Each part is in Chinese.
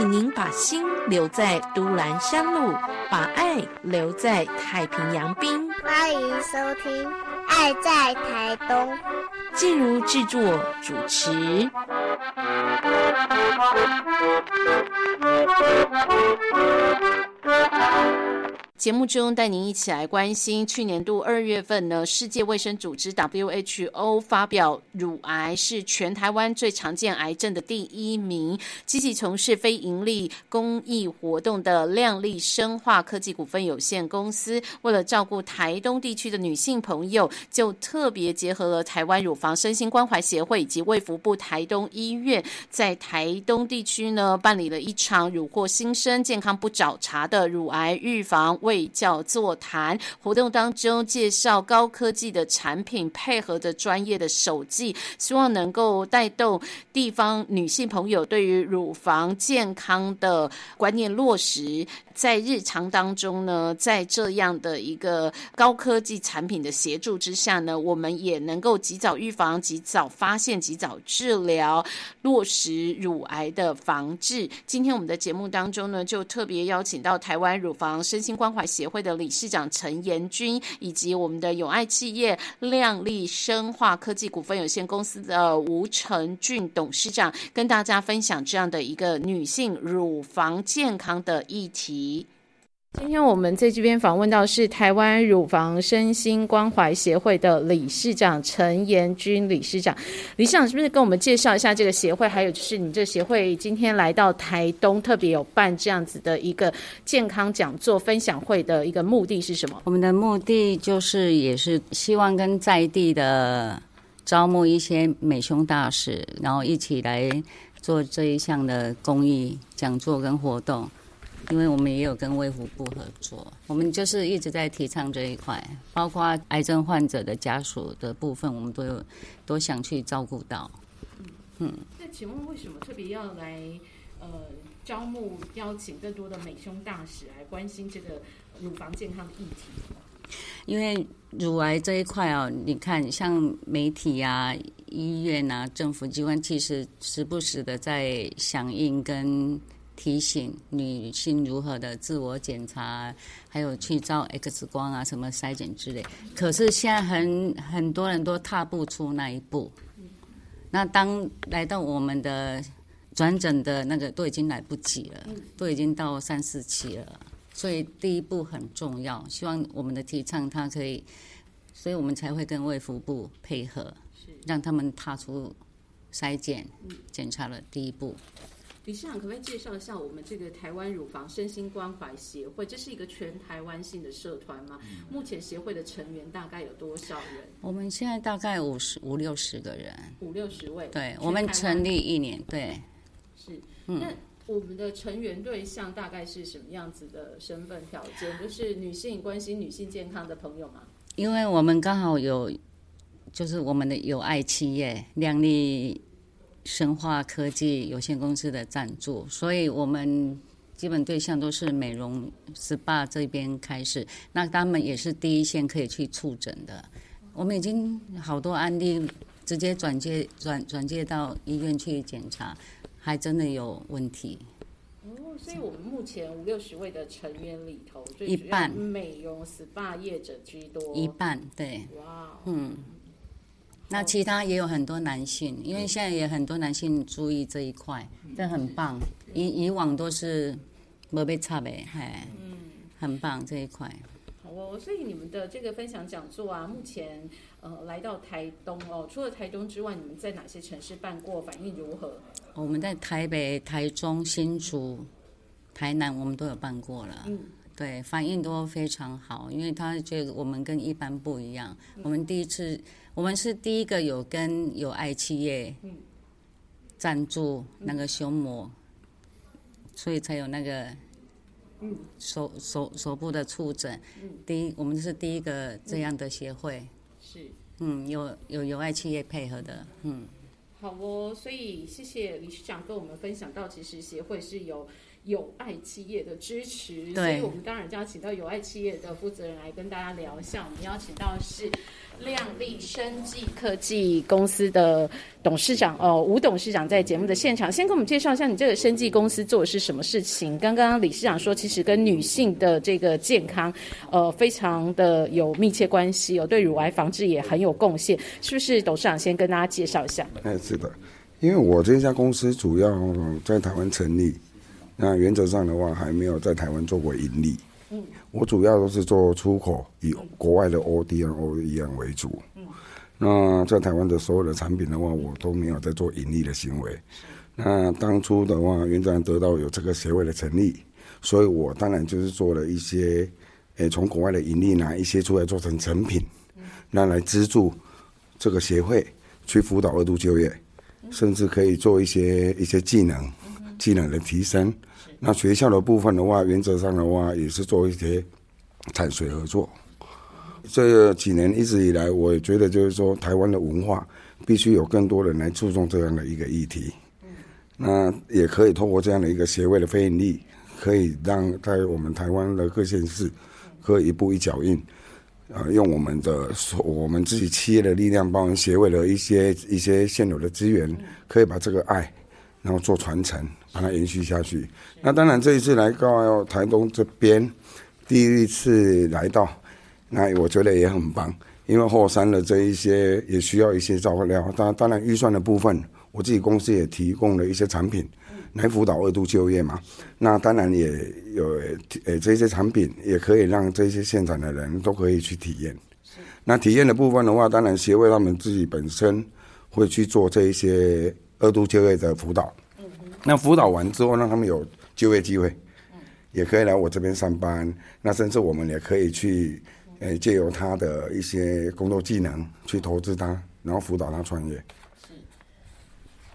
请您把心留在都兰山路，把爱留在太平洋滨。欢迎收听《爱在台东》，进入制作主持。节目中带您一起来关心，去年度二月份呢，世界卫生组织 WHO 发表乳癌是全台湾最常见癌症的第一名。积极从事非营利公益活动的亮丽生化科技股份有限公司，为了照顾台东地区的女性朋友，就特别结合了台湾乳房身心关怀协会以及卫福部台东医院，在台东地区呢办理了一场乳获新生健康不找茬的乳癌预防。会叫座谈活动当中介绍高科技的产品，配合着专业的手技，希望能够带动地方女性朋友对于乳房健康的观念落实。在日常当中呢，在这样的一个高科技产品的协助之下呢，我们也能够及早预防、及早发现、及早治疗，落实乳癌的防治。今天我们的节目当中呢，就特别邀请到台湾乳房身心关怀协会的理事长陈延军，以及我们的友爱企业亮丽生化科技股份有限公司的吴成俊董事长，跟大家分享这样的一个女性乳房健康的议题。今天我们在这边访问到是台湾乳房身心关怀协会的理事长陈延军理事长，理事长是不是跟我们介绍一下这个协会？还有就是你这协会今天来到台东，特别有办这样子的一个健康讲座分享会的一个目的是什么？我们的目的就是也是希望跟在地的招募一些美胸大使，然后一起来做这一项的公益讲座跟活动。因为我们也有跟卫福部合作，我们就是一直在提倡这一块，包括癌症患者的家属的部分，我们都有都想去照顾到。嗯，那请问为什么特别要来呃招募邀请更多的美胸大使来关心这个乳房健康的议题？因为乳癌这一块哦，你看像媒体啊、医院啊、政府机关，其实时不时的在响应跟。提醒女性如何的自我检查，还有去照 X 光啊，什么筛检之类。可是现在很很多人都踏不出那一步。那当来到我们的转诊的那个都已经来不及了，都已经到三四期了。所以第一步很重要，希望我们的提倡它可以，所以我们才会跟卫福部配合，让他们踏出筛检检查的第一步。理事长，可不可以介绍一下我们这个台湾乳房身心关怀协会？这是一个全台湾性的社团吗？目前协会的成员大概有多少人？我们现在大概五十五六十个人，五六十位。对，我们成立一年，对。是，那我们的成员对象大概是什么样子的身份条件？就是女性关心女性健康的朋友吗？因为我们刚好有，就是我们的友爱企业亮丽。生化科技有限公司的赞助，所以我们基本对象都是美容 SPA 这边开始。那他们也是第一线可以去触诊的。我们已经好多案例直接转接转转接到医院去检查，还真的有问题。哦，所以我们目前五六十位的成员里头，一半美容 SPA 业者居多，一半对。哇，嗯。那其他也有很多男性，因为现在也很多男性注意这一块，这很棒。以以往都是没被差呗，嘿，嗯，很棒这一块。好哦，所以你们的这个分享讲座啊，目前呃来到台东哦，除了台东之外，你们在哪些城市办过？反应如何？我们在台北、台中、新竹、台南，我们都有办过了。嗯，对，反应都非常好，因为他觉得我们跟一般不一样。我们第一次。我们是第一个有跟有爱企业赞助那个胸膜，所以才有那个手手手部的触诊。第一，我们是第一个这样的协会。是。嗯，有有有爱企业配合的。嗯。好哦，所以谢谢理事长跟我们分享到，其实协会是有有爱企业的支持，所以我们当然就要请到友爱企业的负责人来跟大家聊一下。我们邀请到的是亮丽生技科技公司的董事长哦，吴董事长在节目的现场，先跟我们介绍一下你这个生技公司做的是什么事情。刚刚理事长说，其实跟女性的这个健康，呃，非常的有密切关系哦，对乳癌防治也很有贡献，是不是？董事长先跟大家介绍一下。哎，是的，因为我这家公司主要在台湾成立，那原则上的话还没有在台湾做过盈利。嗯，我主要都是做出口，以国外的 ODM、OEM 为主。嗯，那在台湾的所有的产品的话，我都没有在做盈利的行为。那当初的话，原则上得到有这个协会的成立，所以我当然就是做了一些，诶，从国外的盈利拿一些出来做成成品，那来资助这个协会去辅导二度就业，甚至可以做一些一些技能技能的提升。那学校的部分的话，原则上的话也是做一些产学合作。这几年一直以来，我也觉得就是说，台湾的文化必须有更多人来注重这样的一个议题。那也可以通过这样的一个协会的非盈利，可以让在我们台湾的各县市，可以一步一脚印，呃，用我们的我们自己企业的力量，包含协会的一些一些现有的资源，可以把这个爱，然后做传承，把它延续下去。那当然这一次来到台东这边，第一次来到，那我觉得也很棒，因为后山的这一些也需要一些照料。当当然预算的部分，我自己公司也提供了一些产品来辅导二度就业嘛。那当然也有呃这些产品也可以让这些现场的人都可以去体验。那体验的部分的话，当然协会他们自己本身会去做这一些二度就业的辅导。那辅导完之后，让他们有就业机会，也可以来我这边上班。那甚至我们也可以去，呃，借由他的一些工作技能去投资他，然后辅导他创业。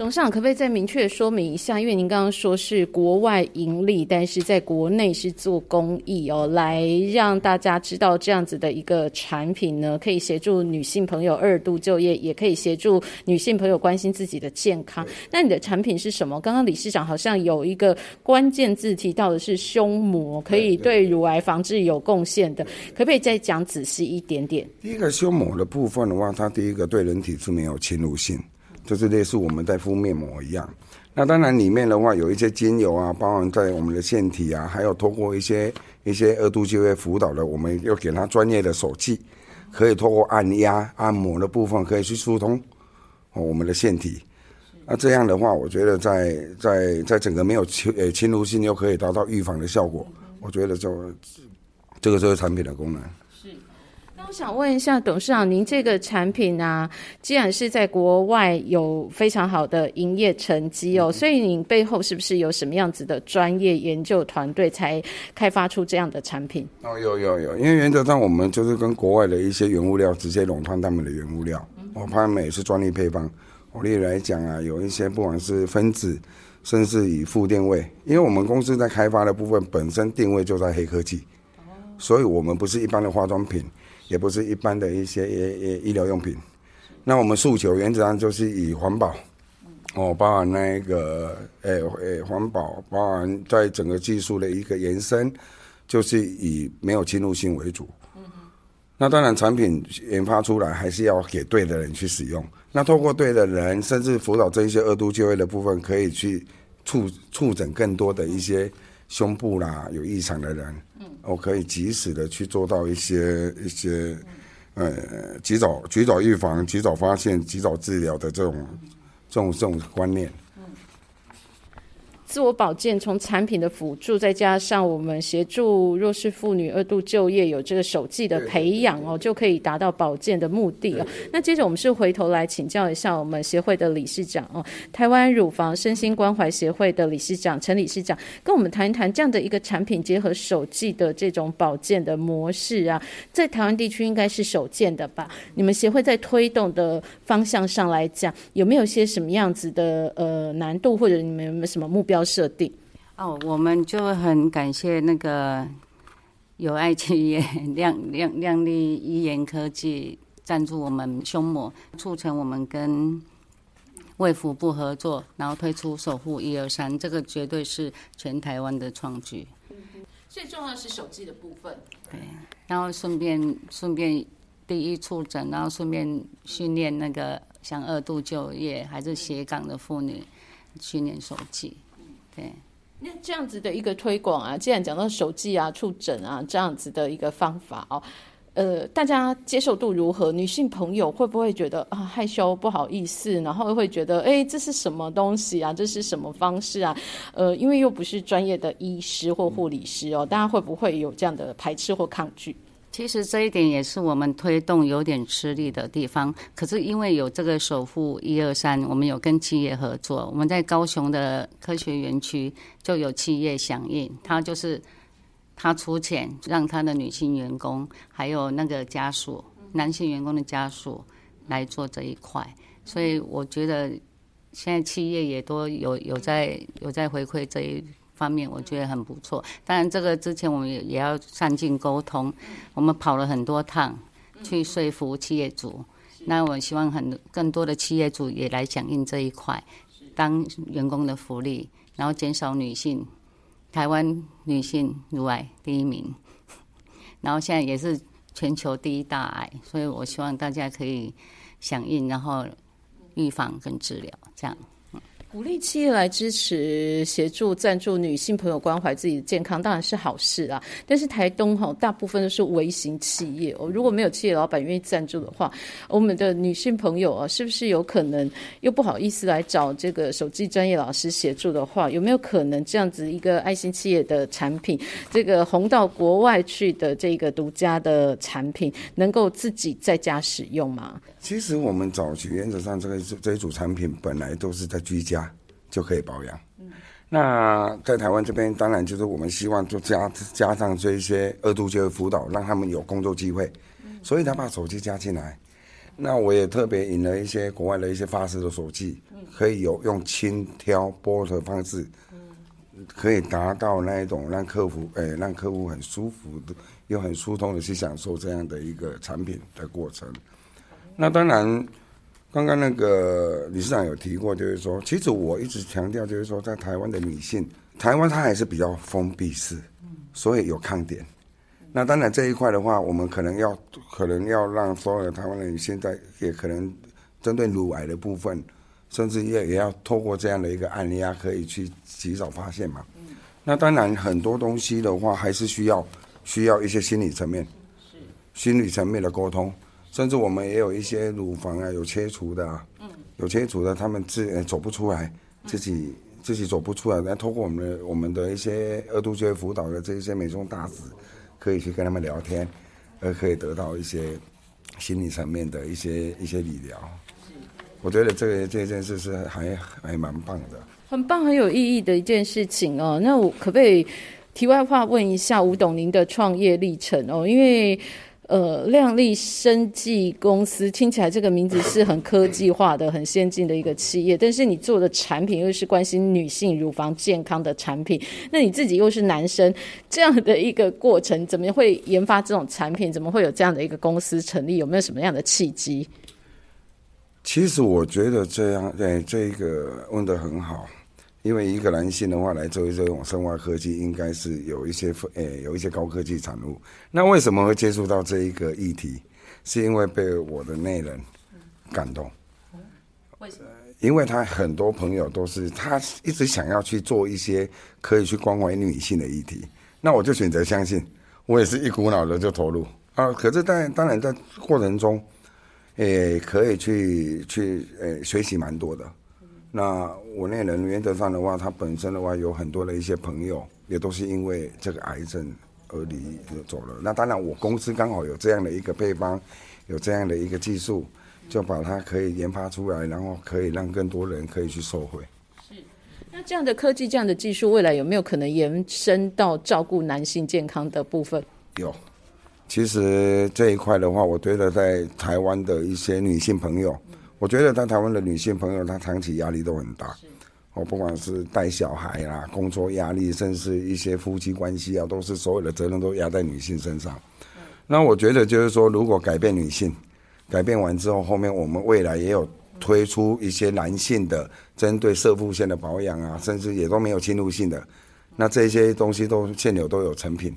董事长可不可以再明确说明一下？因为您刚刚说是国外盈利，但是在国内是做公益哦，来让大家知道这样子的一个产品呢，可以协助女性朋友二度就业，也可以协助女性朋友关心自己的健康。那你的产品是什么？刚刚理事长好像有一个关键字提到的是胸膜，可以对乳癌防治有贡献的，可不可以再讲仔细一点点？第一个胸膜的部分的话，它第一个对人体是没有侵入性。就是类似我们在敷面膜一样，那当然里面的话有一些精油啊，包含在我们的腺体啊，还有通过一些一些二度就业辅导的，我们又给他专业的手器，可以通过按压按摩的部分，可以去疏通我们的腺体。那这样的话，我觉得在在在整个没有侵呃侵入性，又可以达到预防的效果。我觉得就这个就是产品的功能。那我想问一下董事长，您这个产品啊，既然是在国外有非常好的营业成绩哦，所以您背后是不是有什么样子的专业研究团队才开发出这样的产品？哦，有有有，因为原则上我们就是跟国外的一些原物料直接垄断他们的原物料，我他们也是专利配方。我例如来讲啊，有一些不管是分子，甚至以负定位，因为我们公司在开发的部分本身定位就在黑科技，所以我们不是一般的化妆品。也不是一般的一些医医疗用品，那我们诉求原则上就是以环保，哦，包含那个诶诶环保，包含在整个技术的一个延伸，就是以没有侵入性为主。那当然，产品研发出来还是要给对的人去使用。那透过对的人，甚至辅导这一些二度就业的部分，可以去促促诊更多的一些胸部啦有异常的人。我可以及时的去做到一些一些，呃，及早及早预防、及早发现、及早治疗的这种这种这种观念。自我保健从产品的辅助，再加上我们协助弱势妇女二度就业，有这个手技的培养哦，就可以达到保健的目的哦。那接着我们是回头来请教一下我们协会的理事长哦，台湾乳房身心关怀协会的理事长陈理事长，跟我们谈一谈这样的一个产品结合手技的这种保健的模式啊，在台湾地区应该是首见的吧？你们协会在推动的方向上来讲，有没有些什么样子的呃难度，或者你们有没有什么目标？设定。哦，我们就很感谢那个有爱企业亮亮亮丽医研科技赞助我们胸膜，促成我们跟卫福部合作，然后推出守护一二三，这个绝对是全台湾的创举。最重要是手机的部分，对，然后顺便顺便第一触诊，然后顺便训练那个像二度就业还是斜杠的妇女训练手机，对。那这样子的一个推广啊，既然讲到手机啊、触诊啊这样子的一个方法哦，呃，大家接受度如何？女性朋友会不会觉得啊害羞、不好意思，然后会觉得哎这是什么东西啊？这是什么方式啊？呃，因为又不是专业的医师或护理师哦，大家会不会有这样的排斥或抗拒？其实这一点也是我们推动有点吃力的地方。可是因为有这个首富一二三，我们有跟企业合作，我们在高雄的科学园区就有企业响应，他就是他出钱让他的女性员工还有那个家属，男性员工的家属来做这一块。所以我觉得现在企业也都有有在有在回馈这一。方面我觉得很不错，当然这个之前我们也也要上进沟通，我们跑了很多趟去说服企业主，那我希望很更多的企业主也来响应这一块，当员工的福利，然后减少女性，台湾女性乳癌第一名，然后现在也是全球第一大癌，所以我希望大家可以响应，然后预防跟治疗这样。鼓励企业来支持、协助、赞助女性朋友关怀自己的健康，当然是好事啊。但是台东哈，大部分都是微型企业哦。如果没有企业老板愿意赞助的话，我们的女性朋友啊，是不是有可能又不好意思来找这个手机专业老师协助的话，有没有可能这样子一个爱心企业的产品，这个红到国外去的这个独家的产品，能够自己在家使用吗？其实我们早期原则上，这个这一组产品本来都是在居家就可以保养。那在台湾这边，当然就是我们希望就加加上这一些二度就业辅导，让他们有工作机会。所以他把手机加进来。那我也特别引了一些国外的一些发式的手机，可以有用轻挑拨的方式，可以达到那一种让客户诶让客户很舒服的又很疏通的去享受这样的一个产品的过程。那当然，刚刚那个理事长有提过，就是说，其实我一直强调，就是说，在台湾的女性，台湾它还是比较封闭式，所以有抗点。那当然这一块的话，我们可能要可能要让所有的台湾人现在也可能针对乳癌的部分，甚至也也要透过这样的一个案例啊，可以去及早发现嘛。那当然很多东西的话，还是需要需要一些心理层面，心理层面的沟通。甚至我们也有一些乳房啊，有切除的，嗯，有切除的，他们自走不出来，自己自己走不出来，那通过我们的我们的一些二度就业辅导的这些美中大使，可以去跟他们聊天，而可以得到一些心理层面的一些一些理疗。我觉得这个这件事是还还蛮棒的，很棒很有意义的一件事情哦。那我可不可以题外话问一下吴董您的创业历程哦？因为呃，亮丽生技公司听起来这个名字是很科技化的、很先进的一个企业，但是你做的产品又是关心女性乳房健康的产品，那你自己又是男生，这样的一个过程，怎么会研发这种产品？怎么会有这样的一个公司成立？有没有什么样的契机？其实我觉得这样，对这个问的很好。因为一个男性的话来做这种生化科技，应该是有一些诶有一些高科技产物。那为什么会接触到这一个议题？是因为被我的内人感动。为什么？因为他很多朋友都是他一直想要去做一些可以去关怀女性的议题。那我就选择相信，我也是一股脑的就投入啊。可是当然当然在过程中，诶可以去去诶学习蛮多的。那我那人原则上的话，他本身的话有很多的一些朋友，也都是因为这个癌症而离走了。那当然，我公司刚好有这样的一个配方，有这样的一个技术，就把它可以研发出来，然后可以让更多人可以去受惠。是，那这样的科技、这样的技术，未来有没有可能延伸到照顾男性健康的部分？有，其实这一块的话，我觉得在台湾的一些女性朋友。我觉得在台湾的女性朋友，她长期压力都很大，哦，不管是带小孩啊、工作压力，甚至一些夫妻关系啊，都是所有的责任都压在女性身上。那我觉得就是说，如果改变女性，改变完之后，后面我们未来也有推出一些男性的针对射腹线的保养啊，甚至也都没有侵入性的，那这些东西都现有都有成品。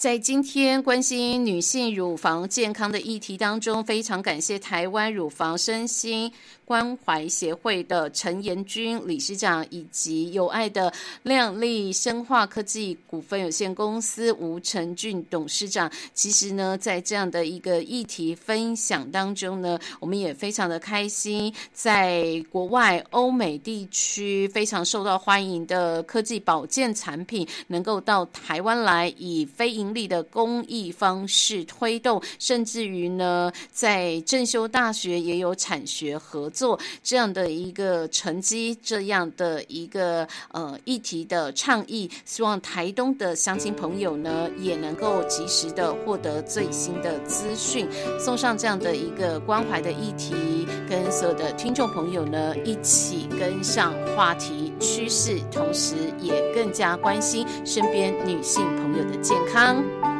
在今天关心女性乳房健康的议题当中，非常感谢台湾乳房身心关怀协会的陈延军理事长，以及有爱的亮丽生化科技股份有限公司吴成俊董事长。其实呢，在这样的一个议题分享当中呢，我们也非常的开心，在国外欧美地区非常受到欢迎的科技保健产品，能够到台湾来以非力的公益方式推动，甚至于呢，在正修大学也有产学合作这样的一个成绩，这样的一个呃议题的倡议，希望台东的乡亲朋友呢也能够及时的获得最新的资讯，送上这样的一个关怀的议题，跟所有的听众朋友呢一起跟上话题趋势，同时也更加关心身边女性朋友的健康。Bye.